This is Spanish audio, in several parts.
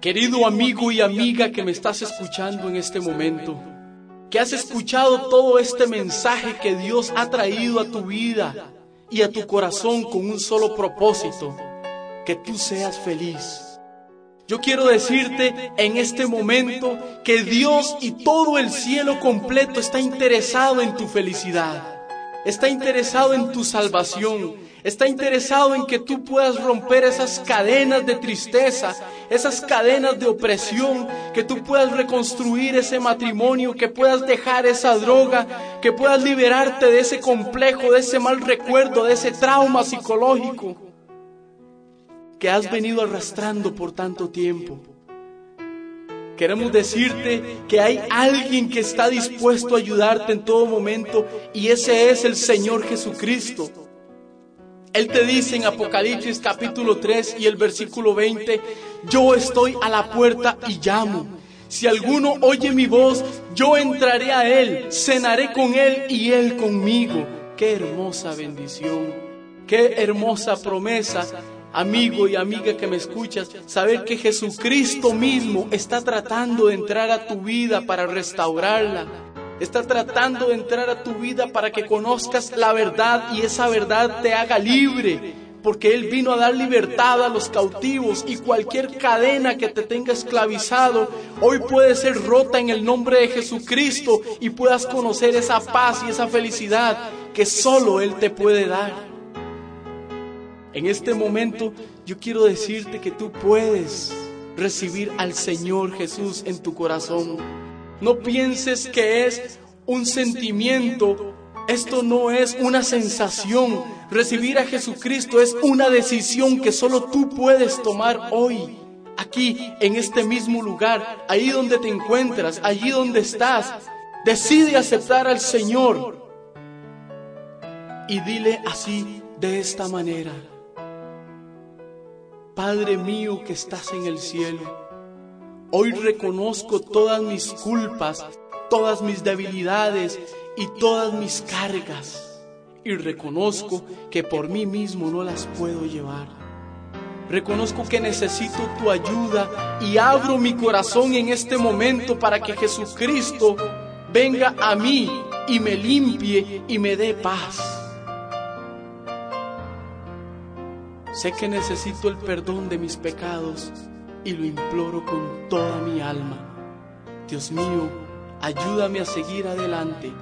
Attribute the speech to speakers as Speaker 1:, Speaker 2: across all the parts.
Speaker 1: Querido amigo y amiga que me estás escuchando en este momento, que has escuchado todo este mensaje que Dios ha traído a tu vida y a tu corazón con un solo propósito, que tú seas feliz yo quiero decirte en este momento que Dios y todo el cielo completo está interesado en tu felicidad. Está interesado en tu salvación. Está interesado en que tú puedas romper esas cadenas de tristeza, esas cadenas de opresión, que tú puedas reconstruir ese matrimonio, que puedas dejar esa droga, que puedas liberarte de ese complejo, de ese mal recuerdo, de ese trauma psicológico que has venido arrastrando por tanto tiempo. Queremos decirte que hay alguien que está dispuesto a ayudarte en todo momento y ese es el Señor Jesucristo. Él te dice en Apocalipsis capítulo 3 y el versículo 20, yo estoy a la puerta y llamo. Si alguno oye mi voz, yo entraré a él, cenaré con él y él conmigo. Qué hermosa bendición, qué hermosa promesa amigo y amiga que me escuchas, saber que Jesucristo mismo está tratando de entrar a tu vida para restaurarla. Está tratando de entrar a tu vida para que conozcas la verdad y esa verdad te haga libre. Porque Él vino a dar libertad a los cautivos y cualquier cadena que te tenga esclavizado hoy puede ser rota en el nombre de Jesucristo y puedas conocer esa paz y esa felicidad que solo Él te puede dar. En este momento yo quiero decirte que tú puedes recibir al Señor Jesús en tu corazón. No pienses que es un sentimiento, esto no es una sensación. Recibir a Jesucristo es una decisión que solo tú puedes tomar hoy. Aquí, en este mismo lugar, ahí donde te encuentras, allí donde estás, decide aceptar al Señor y dile así, de esta manera. Padre mío que estás en el cielo, hoy reconozco todas mis culpas, todas mis debilidades y todas mis cargas. Y reconozco que por mí mismo no las puedo llevar. Reconozco que necesito tu ayuda y abro mi corazón en este momento para que Jesucristo venga a mí y me limpie y me dé paz. Sé que necesito el perdón de mis pecados y lo imploro con toda mi alma. Dios mío, ayúdame a seguir adelante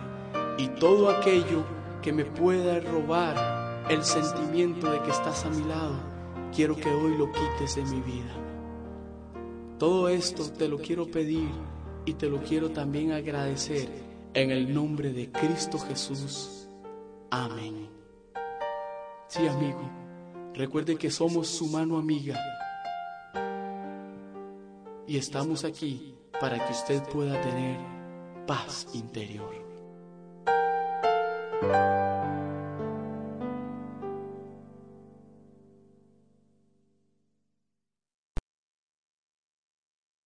Speaker 1: y todo aquello que me pueda robar el sentimiento de que estás a mi lado, quiero que hoy lo quites de mi vida. Todo esto te lo quiero pedir y te lo quiero también agradecer en el nombre de Cristo Jesús. Amén. Sí, amigo. Recuerde que somos su mano amiga y estamos aquí para que usted pueda tener paz interior.